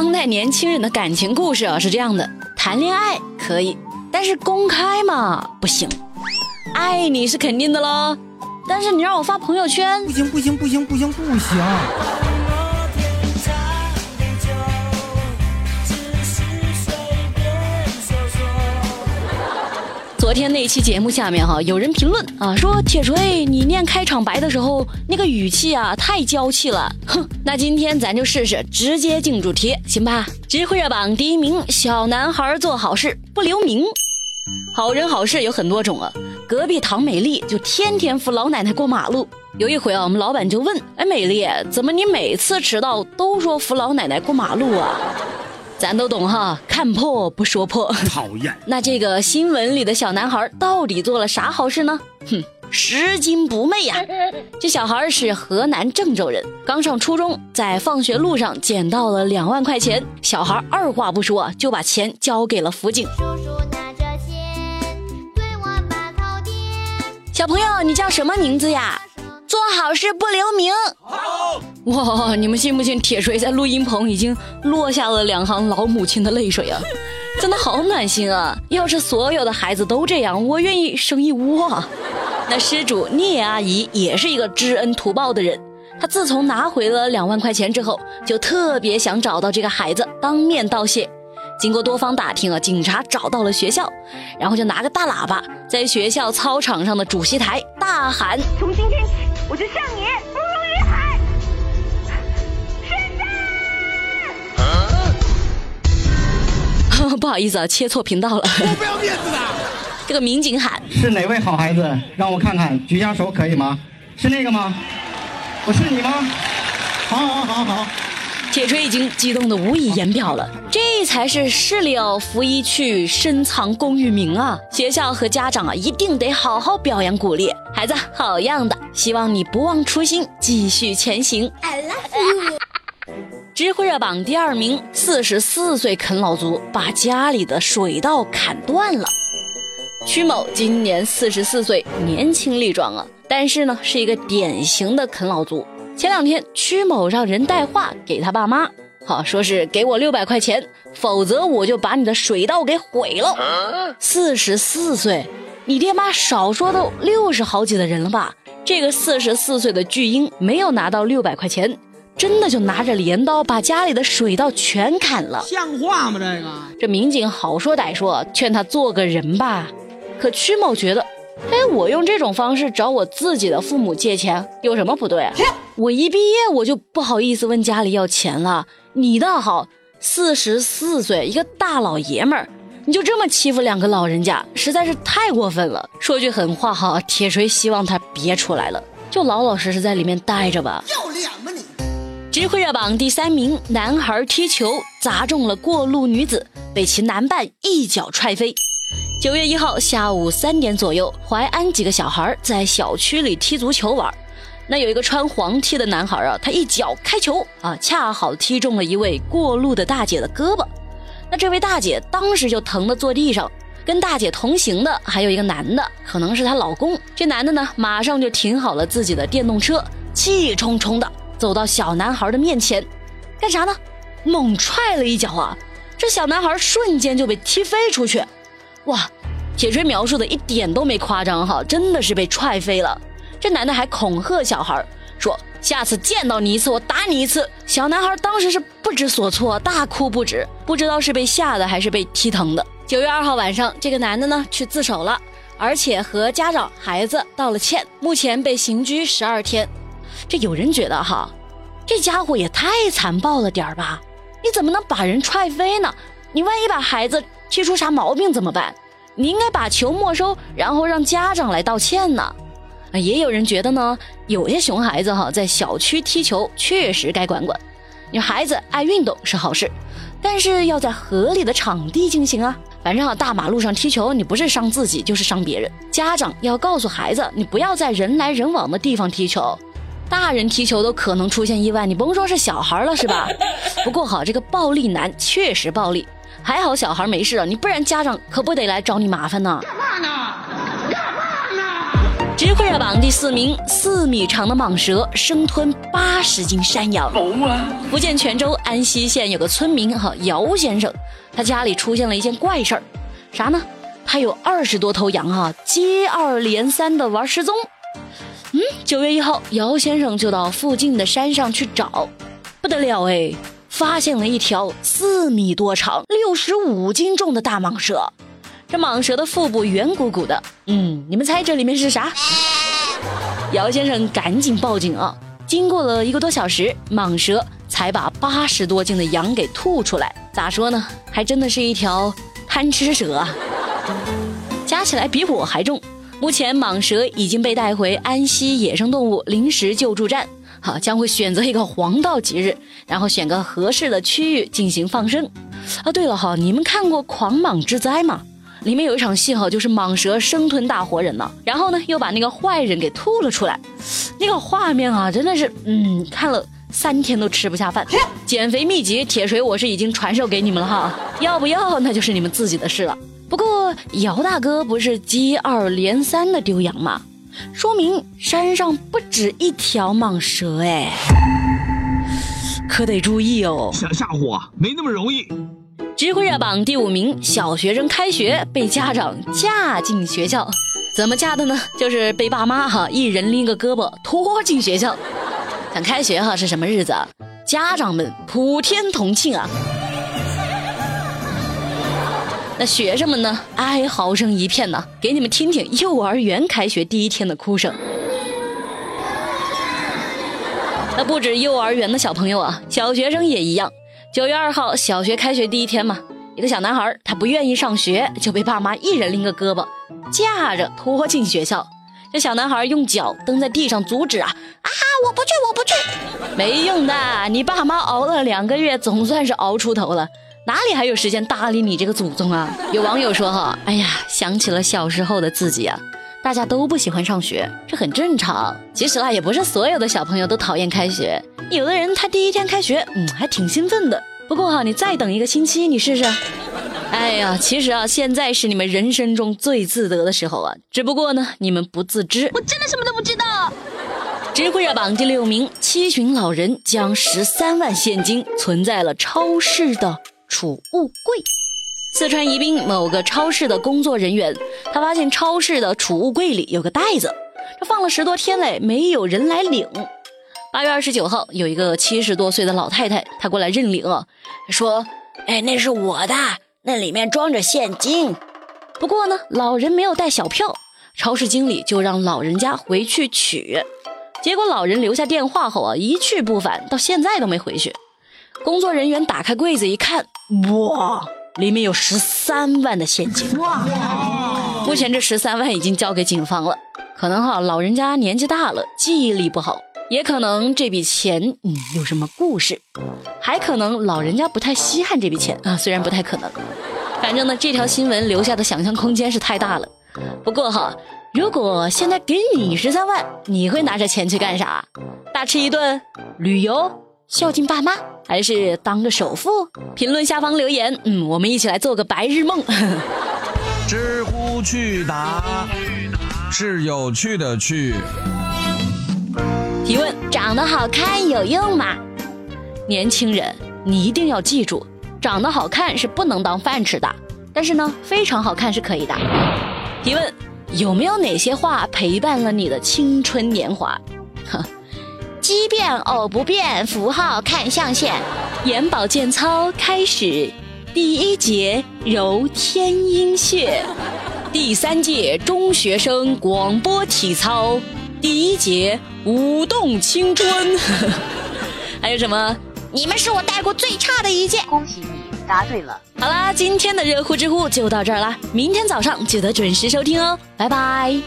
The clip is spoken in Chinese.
当代年轻人的感情故事啊是这样的：谈恋爱可以，但是公开嘛不行。爱你是肯定的喽，但是你让我发朋友圈，不行不行不行不行不行。昨天那期节目下面哈，有人评论啊说铁锤你念开场白的时候那个语气啊太娇气了，哼，那今天咱就试试直接进主题，行吧？知乎热榜第一名，小男孩做好事不留名。好人好事有很多种啊，隔壁唐美丽就天天扶老奶奶过马路。有一回啊，我们老板就问，哎，美丽，怎么你每次迟到都说扶老奶奶过马路啊？咱都懂哈，看破不说破。讨厌。那这个新闻里的小男孩到底做了啥好事呢？哼，拾金不昧呀！这小孩是河南郑州人，刚上初中，在放学路上捡到了两万块钱，小孩二话不说就把钱交给了辅警。小朋友，你叫什么名字呀？做好事不留名。哇！你们信不信？铁锤在录音棚已经落下了两行老母亲的泪水啊，真的好暖心啊！要是所有的孩子都这样，我愿意生一窝。那失主聂阿姨也是一个知恩图报的人，她自从拿回了两万块钱之后，就特别想找到这个孩子当面道谢。经过多方打听啊，警察找到了学校，然后就拿个大喇叭在学校操场上的主席台大喊：“从今天起，我就向你 不好意思啊，切错频道了。我不要面子的。这个民警喊：“是哪位好孩子？让我看看，举下手可以吗？是那个吗？我是你吗？好好好好。”铁锤已经激动的无以言表了，这才是事了拂衣去，深藏功与名啊！学校和家长啊，一定得好好表扬鼓励孩子，好样的！希望你不忘初心，继续前行。I love you。知乎热榜第二名，四十四岁啃老族把家里的水稻砍断了。曲某今年四十四岁，年轻力壮啊，但是呢，是一个典型的啃老族。前两天，曲某让人带话给他爸妈，好说是给我六百块钱，否则我就把你的水稻给毁了。四十四岁，你爹妈少说都六十好几的人了吧？这个四十四岁的巨婴没有拿到六百块钱，真的就拿着镰刀把家里的水稻全砍了，像话吗？这个这民警好说歹说，劝他做个人吧。可曲某觉得。哎，我用这种方式找我自己的父母借钱有什么不对？我一毕业我就不好意思问家里要钱了。你倒好，四十四岁一个大老爷们儿，你就这么欺负两个老人家，实在是太过分了。说句狠话哈，铁锤希望他别出来了，就老老实实在里面待着吧。要脸？知乎热榜第三名，男孩踢球砸中了过路女子，被其男伴一脚踹飞。九月一号下午三点左右，淮安几个小孩在小区里踢足球玩，那有一个穿黄 T 的男孩啊，他一脚开球啊，恰好踢中了一位过路的大姐的胳膊，那这位大姐当时就疼得坐地上，跟大姐同行的还有一个男的，可能是她老公。这男的呢，马上就停好了自己的电动车，气冲冲的走到小男孩的面前，干啥呢？猛踹了一脚啊！这小男孩瞬间就被踢飞出去。哇，铁锤描述的一点都没夸张哈，真的是被踹飞了。这男的还恐吓小孩说：“下次见到你一次，我打你一次。”小男孩当时是不知所措，大哭不止，不知道是被吓的还是被踢疼的。九月二号晚上，这个男的呢去自首了，而且和家长、孩子道了歉，目前被刑拘十二天。这有人觉得哈，这家伙也太残暴了点儿吧？你怎么能把人踹飞呢？你万一把孩子……踢出啥毛病怎么办？你应该把球没收，然后让家长来道歉呢。啊，也有人觉得呢，有些熊孩子哈，在小区踢球确实该管管。你孩子爱运动是好事，但是要在合理的场地进行啊。反正啊，大马路上踢球，你不是伤自己就是伤别人。家长要告诉孩子，你不要在人来人往的地方踢球。大人踢球都可能出现意外，你甭说是小孩了，是吧？不过好，这个暴力男确实暴力。还好小孩没事啊，你不然家长可不得来找你麻烦呢。干嘛呢？干嘛呢？智慧热榜第四名，四米长的蟒蛇生吞八十斤山羊。福建泉州安溪县有个村民哈姚先生，他家里出现了一件怪事儿，啥呢？他有二十多头羊哈，接二连三的玩失踪。嗯，九月一号，姚先生就到附近的山上去找，不得了哎，发现了一条四米多长、六十五斤重的大蟒蛇。这蟒蛇的腹部圆鼓鼓的，嗯，你们猜这里面是啥？姚先生赶紧报警啊！经过了一个多小时，蟒蛇才把八十多斤的羊给吐出来。咋说呢？还真的是一条贪吃蛇啊！加起来比我还重。目前蟒蛇已经被带回安溪野生动物临时救助站，好，将会选择一个黄道吉日，然后选个合适的区域进行放生。啊，对了哈，你们看过《狂蟒之灾》吗？里面有一场戏哈，就是蟒蛇生吞大活人呢，然后呢又把那个坏人给吐了出来，那个画面啊，真的是，嗯，看了三天都吃不下饭。减肥秘籍铁锤我是已经传授给你们了哈，要不要那就是你们自己的事了。姚大哥不是接二连三的丢羊吗？说明山上不止一条蟒蛇哎，可得注意哦。想吓唬我没那么容易。知乎热榜第五名，小学生开学被家长架进学校，怎么架的呢？就是被爸妈哈一人拎个胳膊拖进学校。想开学哈是什么日子？啊？家长们普天同庆啊！那学生们呢？哀嚎声一片呢。给你们听听幼儿园开学第一天的哭声。那不止幼儿园的小朋友啊，小学生也一样。九月二号，小学开学第一天嘛，一个小男孩他不愿意上学，就被爸妈一人拎个胳膊，架着拖进学校。这小男孩用脚蹬在地上阻止啊啊！我不去，我不去，没用的。你爸妈熬了两个月，总算是熬出头了，哪里还有时间搭理你这个祖宗啊？有网友说哈，哎呀，想起了小时候的自己啊。大家都不喜欢上学，这很正常。其实啊，也不是所有的小朋友都讨厌开学，有的人他第一天开学，嗯，还挺兴奋的。不过哈，你再等一个星期，你试试。哎呀，其实啊，现在是你们人生中最自得的时候啊，只不过呢，你们不自知。我真的什么都不知道。知乎热榜第六名，七旬老人将十三万现金存在了超市的储物柜。四川宜宾某个超市的工作人员，他发现超市的储物柜里有个袋子，这放了十多天嘞，没有人来领。八月二十九号，有一个七十多岁的老太太，她过来认领啊，说：“哎，那是我的，那里面装着现金。不过呢，老人没有带小票，超市经理就让老人家回去取。结果老人留下电话后啊，一去不返，到现在都没回去。工作人员打开柜子一看，哇！”里面有十三万的现金，哇目前这十三万已经交给警方了。可能哈，老人家年纪大了，记忆力不好，也可能这笔钱嗯有什么故事，还可能老人家不太稀罕这笔钱啊。虽然不太可能，反正呢，这条新闻留下的想象空间是太大了。不过哈，如果现在给你十三万，你会拿着钱去干啥？大吃一顿？旅游？孝敬爸妈，还是当个首富？评论下方留言，嗯，我们一起来做个白日梦。知乎趣答是有趣的趣。提问：长得好看有用吗？年轻人，你一定要记住，长得好看是不能当饭吃的，但是呢，非常好看是可以的。提问：有没有哪些话陪伴了你的青春年华？哼。奇变偶不变，符号看象限。眼保健操开始，第一节揉天阴穴，第三届中学生广播体操，第一节舞动青春。还有什么？你们是我带过最差的一届。恭喜你答对了。好啦，今天的热乎知乎就到这儿啦，明天早上记得准时收听哦，拜拜。